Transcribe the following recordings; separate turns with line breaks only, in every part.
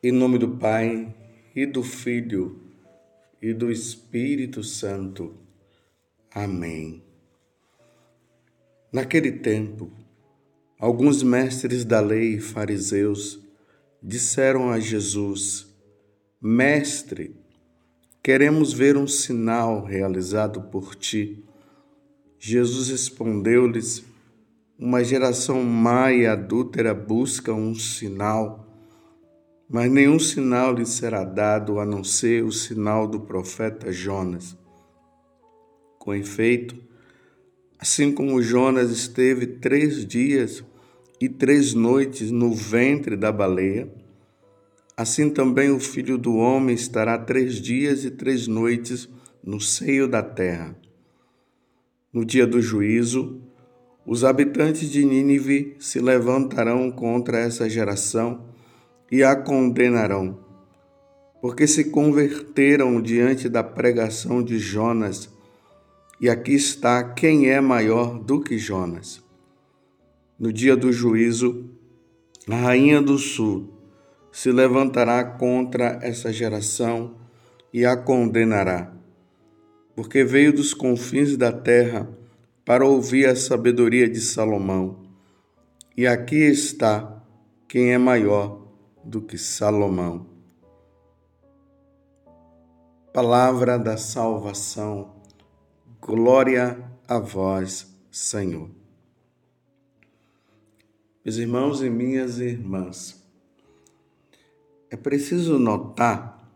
Em nome do Pai e do Filho e do Espírito Santo. Amém. Naquele tempo, alguns mestres da lei e fariseus disseram a Jesus: Mestre, queremos ver um sinal realizado por ti. Jesus respondeu-lhes: Uma geração má e adúltera busca um sinal mas nenhum sinal lhe será dado a não ser o sinal do profeta Jonas. Com efeito, assim como Jonas esteve três dias e três noites no ventre da baleia, assim também o filho do homem estará três dias e três noites no seio da terra. No dia do juízo, os habitantes de Nínive se levantarão contra essa geração e a condenarão, porque se converteram diante da pregação de Jonas. E aqui está quem é maior do que Jonas. No dia do juízo, a rainha do sul se levantará contra essa geração e a condenará, porque veio dos confins da terra para ouvir a sabedoria de Salomão. E aqui está quem é maior do que Salomão. Palavra da salvação, glória a vós, Senhor. Meus irmãos e minhas irmãs, é preciso notar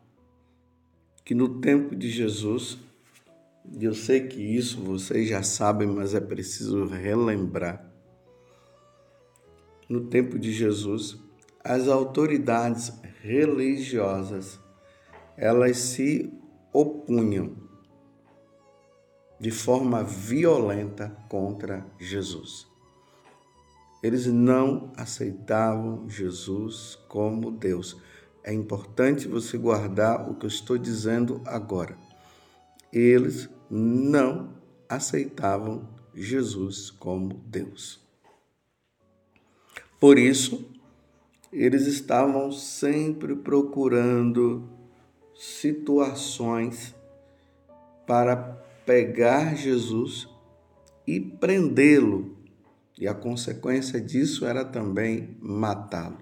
que no tempo de Jesus, e eu sei que isso vocês já sabem, mas é preciso relembrar. No tempo de Jesus, as autoridades religiosas elas se opunham de forma violenta contra Jesus. Eles não aceitavam Jesus como Deus. É importante você guardar o que eu estou dizendo agora. Eles não aceitavam Jesus como Deus. Por isso, eles estavam sempre procurando situações para pegar Jesus e prendê-lo. E a consequência disso era também matá-lo.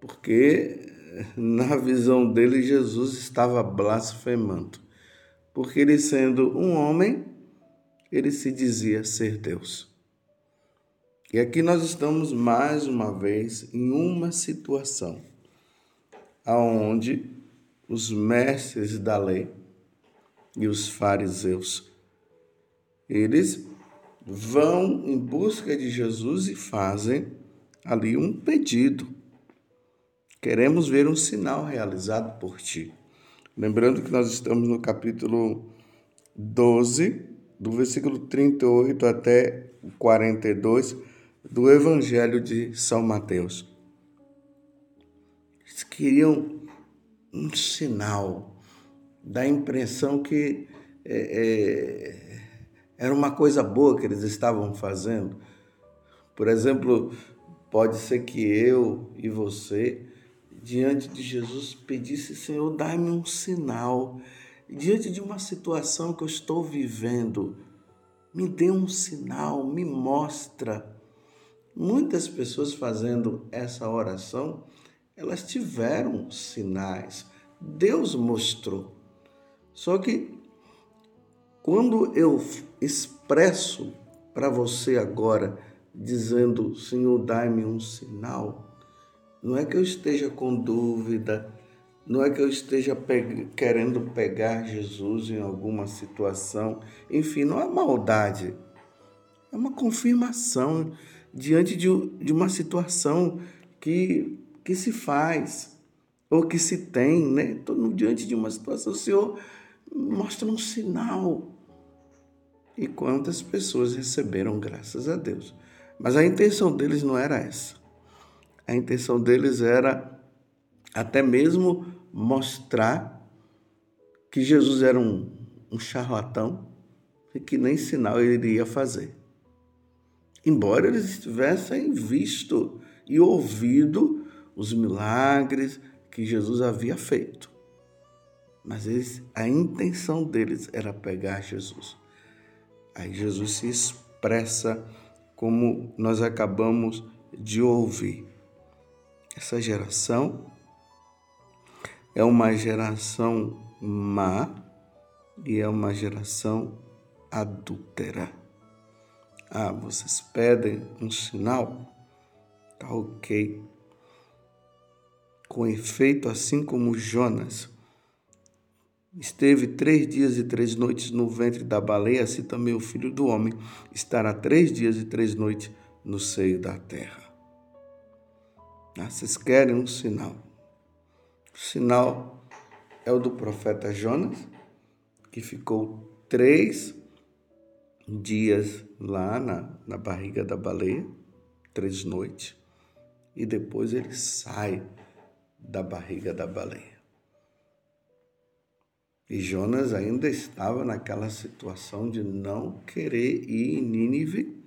Porque na visão dele Jesus estava blasfemando. Porque ele sendo um homem, ele se dizia ser Deus. E aqui nós estamos mais uma vez em uma situação aonde os mestres da lei e os fariseus eles vão em busca de Jesus e fazem ali um pedido. Queremos ver um sinal realizado por ti. Lembrando que nós estamos no capítulo 12, do versículo 38 até 42 do Evangelho de São Mateus. Eles queriam um sinal, da impressão que é, é, era uma coisa boa que eles estavam fazendo. Por exemplo, pode ser que eu e você, diante de Jesus, pedisse, Senhor, dá-me um sinal. Diante de uma situação que eu estou vivendo, me dê um sinal, me mostra Muitas pessoas fazendo essa oração, elas tiveram sinais. Deus mostrou. Só que quando eu expresso para você agora, dizendo, Senhor, dai-me um sinal, não é que eu esteja com dúvida, não é que eu esteja pe querendo pegar Jesus em alguma situação, enfim, não é maldade, é uma confirmação diante de, de uma situação que, que se faz ou que se tem, né? Todo, diante de uma situação, o Senhor mostra um sinal. E quantas pessoas receberam graças a Deus. Mas a intenção deles não era essa. A intenção deles era até mesmo mostrar que Jesus era um, um charlatão e que nem sinal ele iria fazer embora eles tivessem visto e ouvido os milagres que Jesus havia feito. Mas eles, a intenção deles era pegar Jesus. Aí Jesus se expressa como nós acabamos de ouvir. Essa geração é uma geração má e é uma geração adúltera. Ah, vocês pedem um sinal? Tá ok. Com efeito, assim como Jonas esteve três dias e três noites no ventre da baleia, assim também o filho do homem estará três dias e três noites no seio da terra. Ah, vocês querem um sinal? O sinal é o do profeta Jonas, que ficou três dias lá na, na barriga da baleia, três noites, e depois ele sai da barriga da baleia. E Jonas ainda estava naquela situação de não querer ir em Nínive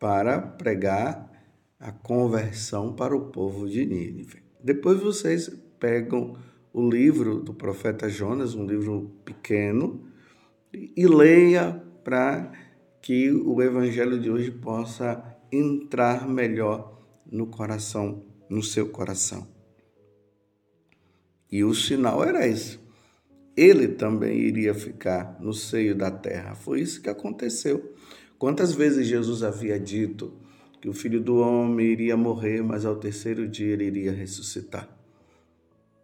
para pregar a conversão para o povo de Nínive. Depois vocês pegam o livro do profeta Jonas, um livro pequeno, e leia para que o evangelho de hoje possa entrar melhor no coração, no seu coração. E o sinal era esse. Ele também iria ficar no seio da terra. Foi isso que aconteceu. Quantas vezes Jesus havia dito que o filho do homem iria morrer, mas ao terceiro dia ele iria ressuscitar?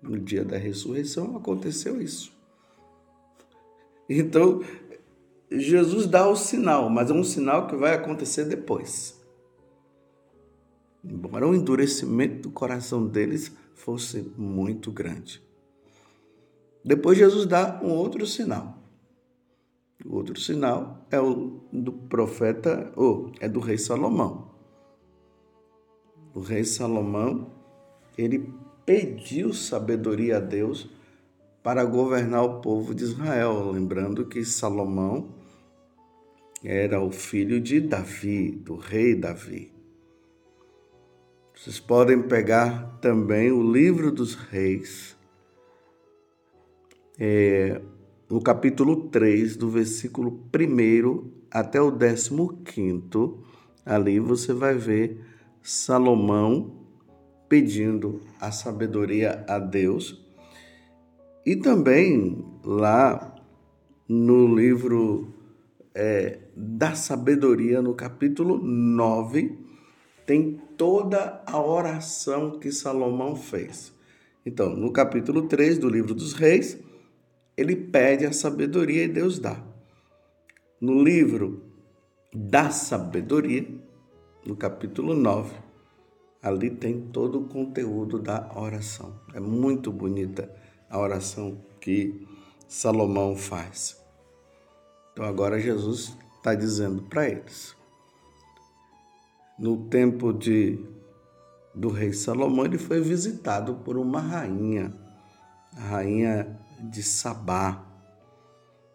No dia da ressurreição aconteceu isso. Então, Jesus dá o sinal, mas é um sinal que vai acontecer depois. Embora o endurecimento do coração deles fosse muito grande. Depois Jesus dá um outro sinal. O outro sinal é o do profeta, ou é do rei Salomão. O rei Salomão, ele pediu sabedoria a Deus para governar o povo de Israel, lembrando que Salomão era o filho de Davi, do rei Davi. Vocês podem pegar também o livro dos reis, é, no capítulo 3, do versículo 1 até o 15, ali você vai ver Salomão pedindo a sabedoria a Deus. E também lá no livro é, da sabedoria, no capítulo 9, tem toda a oração que Salomão fez. Então, no capítulo 3 do livro dos reis, ele pede a sabedoria e Deus dá. No livro da sabedoria, no capítulo 9, ali tem todo o conteúdo da oração. É muito bonita a oração que Salomão faz. Então agora Jesus está dizendo para eles. No tempo de do rei Salomão, ele foi visitado por uma rainha, a rainha de Sabá.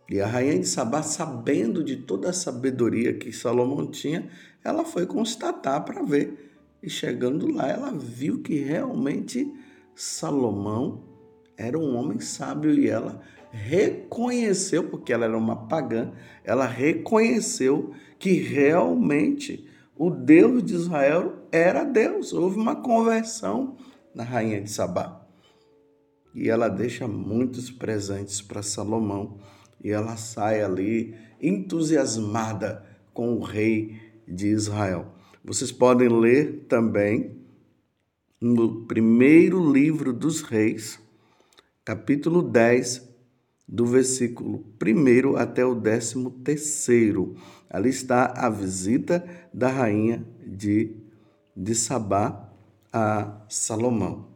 E a rainha de Sabá, sabendo de toda a sabedoria que Salomão tinha, ela foi constatar para ver. E chegando lá, ela viu que realmente Salomão era um homem sábio e ela reconheceu, porque ela era uma pagã, ela reconheceu que realmente o Deus de Israel era Deus. Houve uma conversão na rainha de Sabá e ela deixa muitos presentes para Salomão e ela sai ali entusiasmada com o rei de Israel. Vocês podem ler também no primeiro livro dos reis, capítulo 10, do versículo 1 até o 13. Ali está a visita da rainha de, de Sabá a Salomão.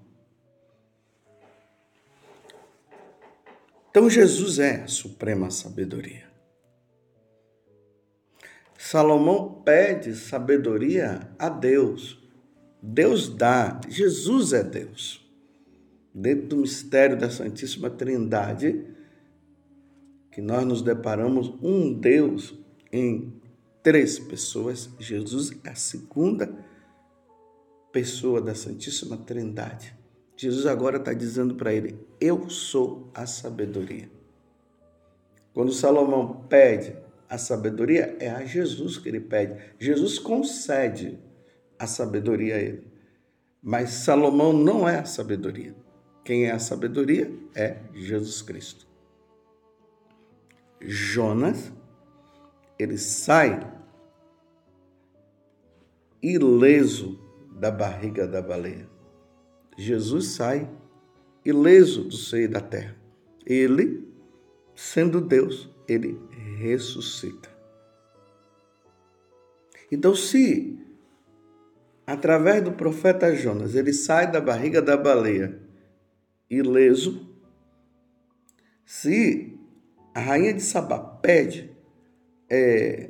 Então Jesus é a suprema sabedoria. Salomão pede sabedoria a Deus. Deus dá, Jesus é Deus. Dentro do mistério da Santíssima Trindade, que nós nos deparamos um Deus em três pessoas, Jesus é a segunda pessoa da Santíssima Trindade. Jesus agora está dizendo para ele: Eu sou a sabedoria. Quando Salomão pede a sabedoria, é a Jesus que ele pede. Jesus concede a sabedoria a ele. Mas Salomão não é a sabedoria. Quem é a sabedoria é Jesus Cristo. Jonas, ele sai ileso da barriga da baleia. Jesus sai ileso do seio da terra. Ele, sendo Deus, ele ressuscita. Então, se através do profeta Jonas ele sai da barriga da baleia ileso, se a rainha de Sabá pede, é,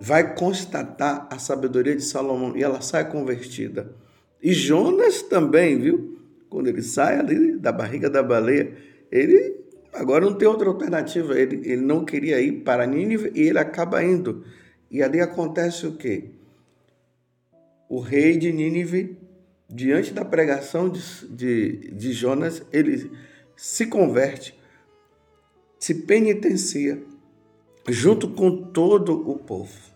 vai constatar a sabedoria de Salomão e ela sai convertida. E Jonas também, viu? Quando ele sai ali da barriga da baleia, ele agora não tem outra alternativa. Ele, ele não queria ir para Nínive e ele acaba indo. E ali acontece o quê? O rei de Nínive, diante da pregação de, de, de Jonas, ele se converte, se penitencia, junto com todo o povo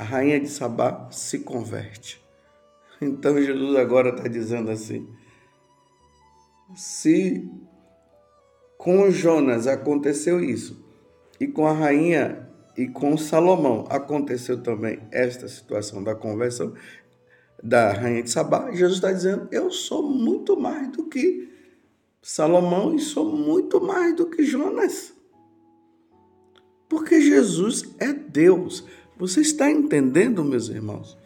a rainha de Sabá se converte. Então Jesus agora está dizendo assim: se com Jonas aconteceu isso, e com a rainha e com Salomão aconteceu também esta situação da conversão da rainha de Sabá, Jesus está dizendo: eu sou muito mais do que Salomão e sou muito mais do que Jonas. Porque Jesus é Deus. Você está entendendo, meus irmãos,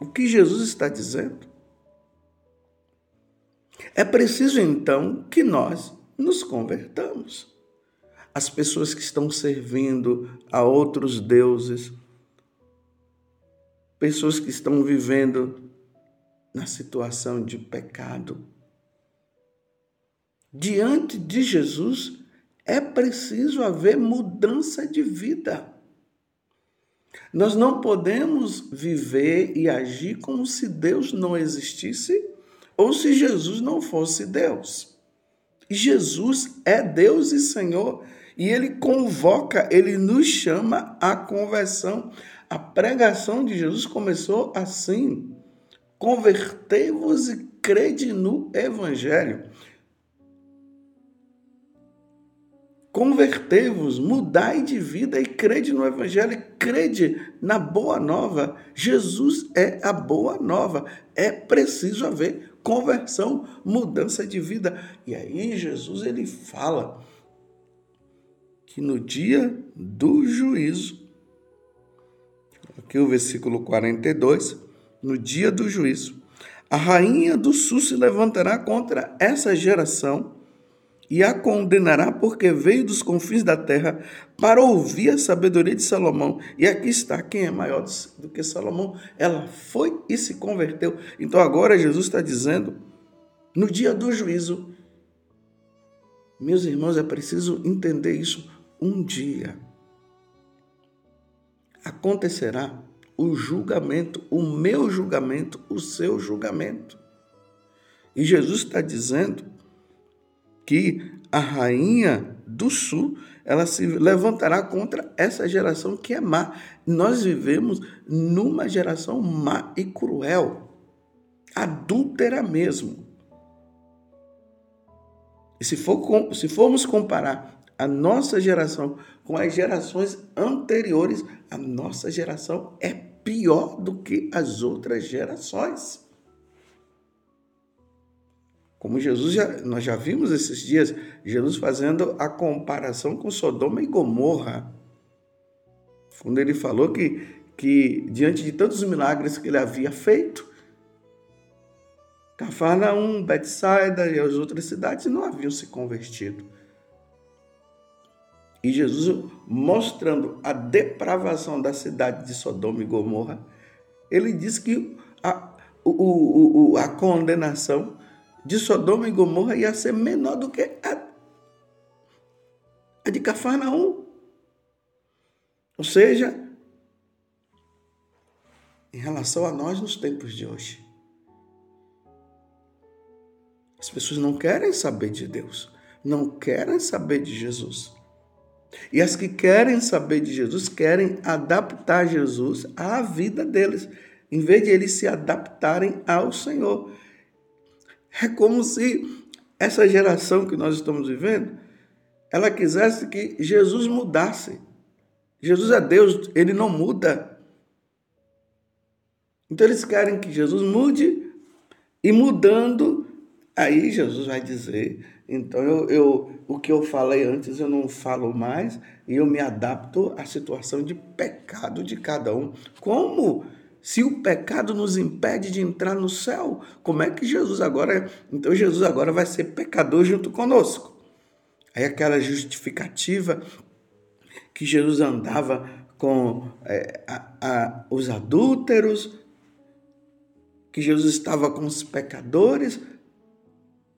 o que Jesus está dizendo? É preciso então que nós nos convertamos. As pessoas que estão servindo a outros deuses, pessoas que estão vivendo na situação de pecado. Diante de Jesus, é preciso haver mudança de vida. Nós não podemos viver e agir como se Deus não existisse ou se Jesus não fosse Deus. Jesus é Deus e Senhor e ele convoca, ele nos chama à conversão. A pregação de Jesus começou assim: convertei-vos e crede no Evangelho. Convertei-vos, mudai de vida e crede no Evangelho, crede na boa nova. Jesus é a boa nova. É preciso haver conversão, mudança de vida. E aí Jesus ele fala que no dia do juízo, aqui o versículo 42, no dia do juízo, a rainha do sul se levantará contra essa geração e a condenará porque veio dos confins da terra para ouvir a sabedoria de Salomão. E aqui está quem é maior do que Salomão. Ela foi e se converteu. Então agora Jesus está dizendo, no dia do juízo, meus irmãos, é preciso entender isso. Um dia acontecerá o julgamento, o meu julgamento, o seu julgamento. E Jesus está dizendo que a rainha do sul ela se levantará contra essa geração que é má. Nós vivemos numa geração má e cruel, adúltera mesmo. E se, for, se formos comparar a nossa geração com as gerações anteriores, a nossa geração é pior do que as outras gerações. Como Jesus já, nós já vimos esses dias, Jesus fazendo a comparação com Sodoma e Gomorra. Quando ele falou que, que diante de tantos milagres que ele havia feito, Cafarnaum, Betsaida e as outras cidades não haviam se convertido. E Jesus, mostrando a depravação da cidade de Sodoma e Gomorra, ele diz que a, o, o, a condenação de Sodoma e Gomorra ia ser menor do que a, a de Cafarnaum. Ou seja, em relação a nós nos tempos de hoje. As pessoas não querem saber de Deus, não querem saber de Jesus. E as que querem saber de Jesus querem adaptar Jesus à vida deles, em vez de eles se adaptarem ao Senhor. É como se essa geração que nós estamos vivendo, ela quisesse que Jesus mudasse. Jesus é Deus, ele não muda. Então eles querem que Jesus mude e mudando, aí Jesus vai dizer então, eu, eu, o que eu falei antes, eu não falo mais e eu me adapto à situação de pecado de cada um. Como? Se o pecado nos impede de entrar no céu, como é que Jesus agora. Então, Jesus agora vai ser pecador junto conosco. Aí, aquela justificativa que Jesus andava com é, a, a, os adúlteros, que Jesus estava com os pecadores,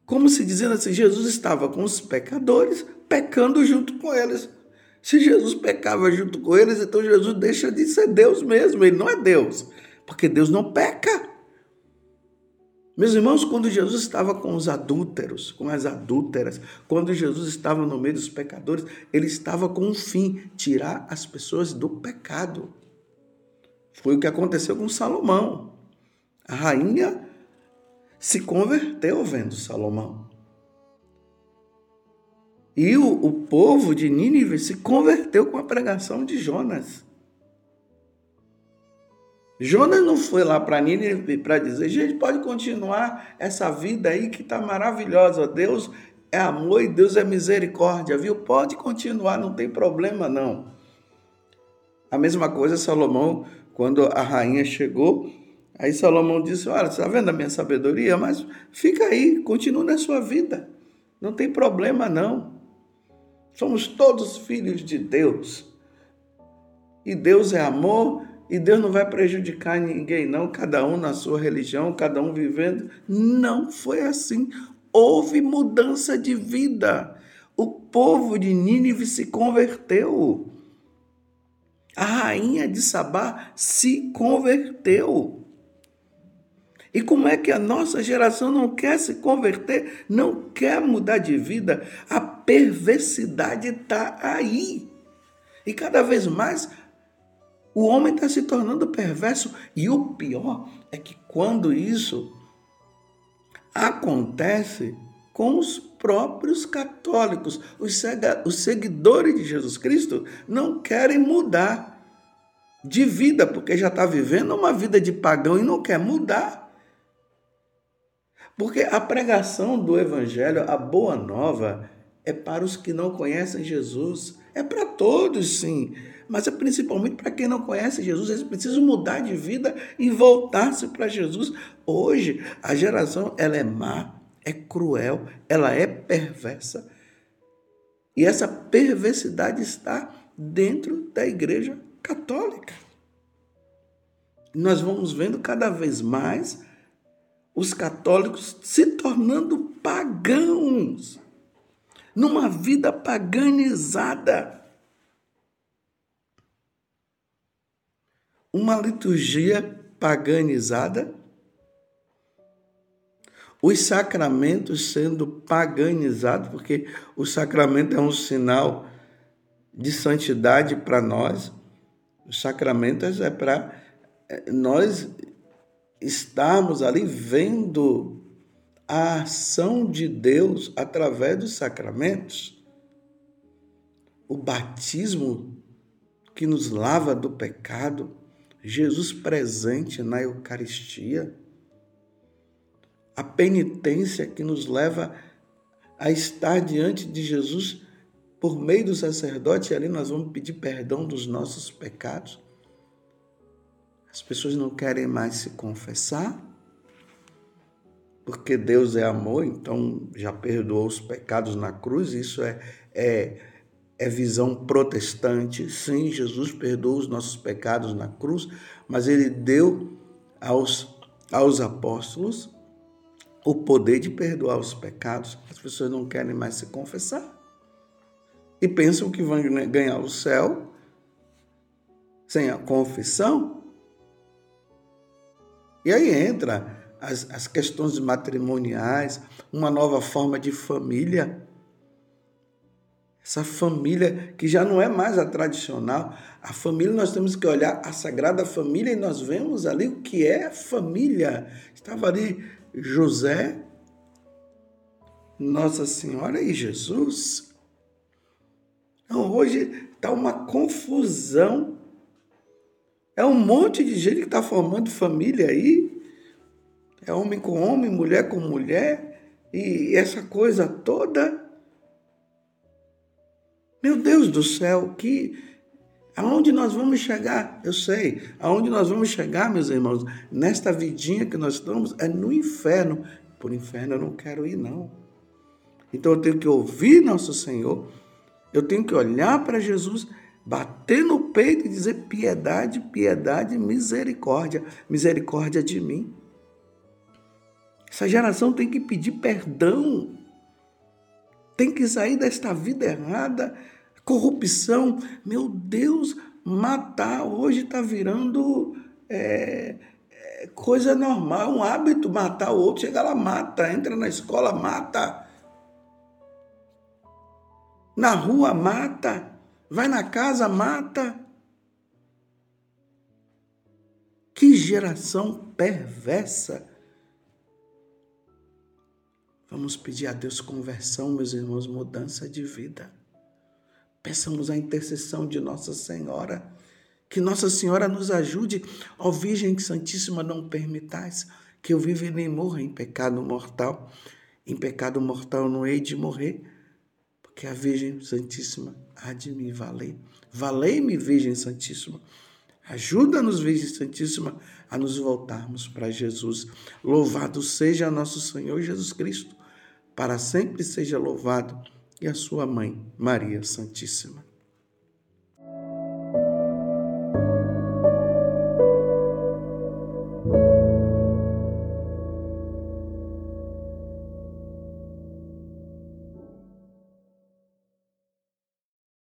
como se dizendo assim: Jesus estava com os pecadores, pecando junto com eles. Se Jesus pecava junto com eles, então Jesus deixa de ser Deus mesmo, ele não é Deus, porque Deus não peca. Meus irmãos, quando Jesus estava com os adúlteros, com as adúlteras, quando Jesus estava no meio dos pecadores, ele estava com um fim: tirar as pessoas do pecado. Foi o que aconteceu com Salomão. A rainha se converteu vendo Salomão. E o, o povo de Nínive se converteu com a pregação de Jonas. Jonas não foi lá para Nínive para dizer, gente, pode continuar essa vida aí que está maravilhosa. Deus é amor e Deus é misericórdia, viu? Pode continuar, não tem problema não. A mesma coisa Salomão, quando a rainha chegou, Aí Salomão disse: Olha, está vendo a minha sabedoria? Mas fica aí, continua na sua vida. Não tem problema, não. Somos todos filhos de Deus. E Deus é amor, e Deus não vai prejudicar ninguém, não. Cada um na sua religião, cada um vivendo. Não foi assim. Houve mudança de vida. O povo de Nínive se converteu. A rainha de Sabá se converteu. E como é que a nossa geração não quer se converter, não quer mudar de vida? A perversidade está aí. E cada vez mais o homem está se tornando perverso. E o pior é que quando isso acontece com os próprios católicos, os seguidores de Jesus Cristo não querem mudar de vida, porque já está vivendo uma vida de pagão e não quer mudar. Porque a pregação do Evangelho, a boa nova, é para os que não conhecem Jesus. É para todos, sim. Mas é principalmente para quem não conhece Jesus. Eles precisam mudar de vida e voltar-se para Jesus. Hoje, a geração ela é má, é cruel, ela é perversa. E essa perversidade está dentro da igreja católica. Nós vamos vendo cada vez mais os católicos se tornando pagãos, numa vida paganizada. Uma liturgia paganizada, os sacramentos sendo paganizados, porque o sacramento é um sinal de santidade para nós. Os sacramentos é para eh, nós estarmos ali vendo a ação de Deus através dos sacramentos. O batismo que nos lava do pecado, Jesus presente na Eucaristia, a penitência que nos leva a estar diante de Jesus por meio do sacerdote, e ali nós vamos pedir perdão dos nossos pecados. As pessoas não querem mais se confessar, porque Deus é amor, então já perdoou os pecados na cruz. Isso é, é, é visão protestante. Sim, Jesus perdoou os nossos pecados na cruz, mas ele deu aos, aos apóstolos o poder de perdoar os pecados. As pessoas não querem mais se confessar e pensam que vão ganhar o céu sem a confissão. E aí entra as, as questões matrimoniais, uma nova forma de família. Essa família que já não é mais a tradicional. A família, nós temos que olhar a Sagrada Família e nós vemos ali o que é família. Estava ali José, Nossa Senhora e Jesus. Então, hoje está uma confusão. É um monte de gente que está formando família aí. É homem com homem, mulher com mulher. E essa coisa toda. Meu Deus do céu, que aonde nós vamos chegar? Eu sei, aonde nós vamos chegar, meus irmãos, nesta vidinha que nós estamos é no inferno. Por inferno eu não quero ir não. Então eu tenho que ouvir nosso Senhor. Eu tenho que olhar para Jesus, bater no peito e dizer piedade, piedade, misericórdia, misericórdia de mim. Essa geração tem que pedir perdão. Tem que sair desta vida errada corrupção. Meu Deus, matar hoje está virando é, é, coisa normal, um hábito matar o outro. Chega lá, mata, entra na escola, mata. Na rua, mata. Vai na casa, mata. Que geração perversa. Vamos pedir a Deus conversão, meus irmãos, mudança de vida. Peçamos a intercessão de Nossa Senhora. Que Nossa Senhora nos ajude. Ó Virgem Santíssima, não permitais que eu viva nem morra em pecado mortal. Em pecado mortal não hei de morrer, porque a Virgem Santíssima há de me valer. Valei-me, Virgem Santíssima. Ajuda-nos, Virgem Santíssima, a nos voltarmos para Jesus. Louvado seja nosso Senhor Jesus Cristo. Para sempre seja louvado e a sua mãe, Maria Santíssima.